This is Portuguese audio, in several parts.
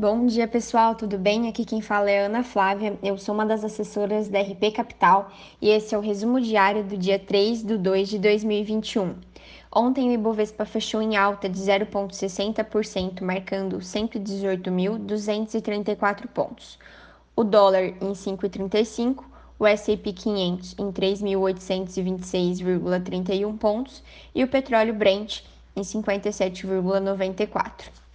Bom dia, pessoal, tudo bem? Aqui quem fala é Ana Flávia, eu sou uma das assessoras da RP Capital e esse é o resumo diário do dia 3 de 2 de 2021. Ontem o Ibovespa fechou em alta de 0,60%, marcando 118.234 pontos. O dólar em 5,35, o S&P 500 em 3.826,31 pontos e o petróleo Brent em 57,94.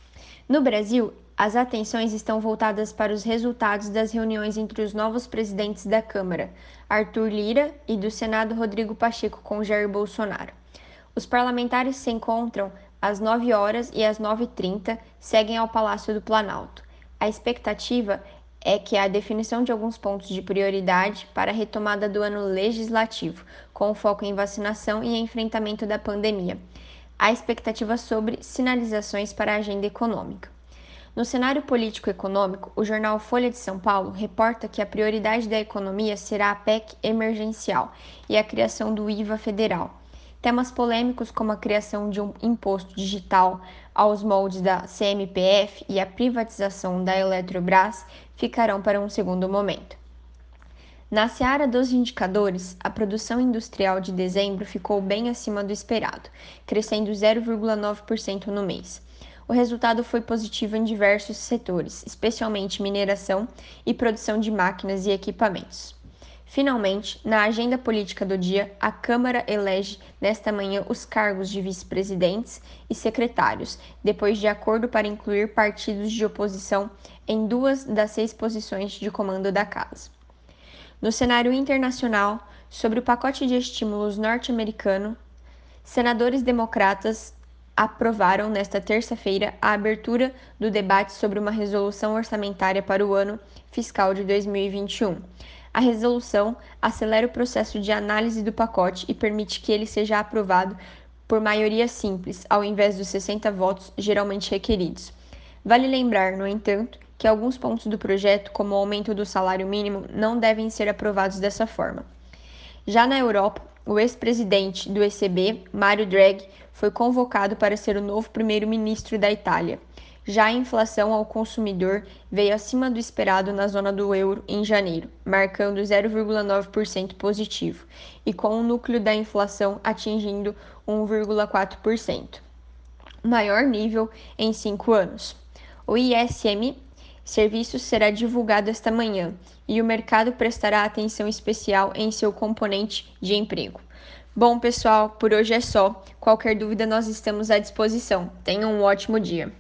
No Brasil, as atenções estão voltadas para os resultados das reuniões entre os novos presidentes da Câmara, Arthur Lira, e do Senado, Rodrigo Pacheco, com Jair Bolsonaro. Os parlamentares se encontram às 9 horas e às 9h30 seguem ao Palácio do Planalto. A expectativa é que a definição de alguns pontos de prioridade para a retomada do ano legislativo, com foco em vacinação e enfrentamento da pandemia. Há expectativa sobre sinalizações para a agenda econômica. No cenário político-econômico, o jornal Folha de São Paulo reporta que a prioridade da economia será a PEC emergencial e a criação do IVA federal. Temas polêmicos como a criação de um imposto digital aos moldes da CMPF e a privatização da Eletrobras ficarão para um segundo momento. Na seara dos indicadores, a produção industrial de dezembro ficou bem acima do esperado, crescendo 0,9% no mês. O resultado foi positivo em diversos setores, especialmente mineração e produção de máquinas e equipamentos. Finalmente, na agenda política do dia, a Câmara elege nesta manhã os cargos de vice-presidentes e secretários, depois de acordo para incluir partidos de oposição em duas das seis posições de comando da Casa. No cenário internacional, sobre o pacote de estímulos norte-americano, senadores democratas aprovaram nesta terça-feira a abertura do debate sobre uma resolução orçamentária para o ano fiscal de 2021. A resolução acelera o processo de análise do pacote e permite que ele seja aprovado por maioria simples, ao invés dos 60 votos geralmente requeridos. Vale lembrar, no entanto, que alguns pontos do projeto, como o aumento do salário mínimo, não devem ser aprovados dessa forma. Já na Europa, o ex-presidente do ECB, Mario Draghi, foi convocado para ser o novo primeiro-ministro da Itália. Já a inflação ao consumidor veio acima do esperado na zona do euro em janeiro, marcando 0,9% positivo, e com o núcleo da inflação atingindo 1,4%, maior nível em cinco anos. O ISM serviço será divulgado esta manhã e o mercado prestará atenção especial em seu componente de emprego. Bom, pessoal, por hoje é só. Qualquer dúvida, nós estamos à disposição. Tenham um ótimo dia.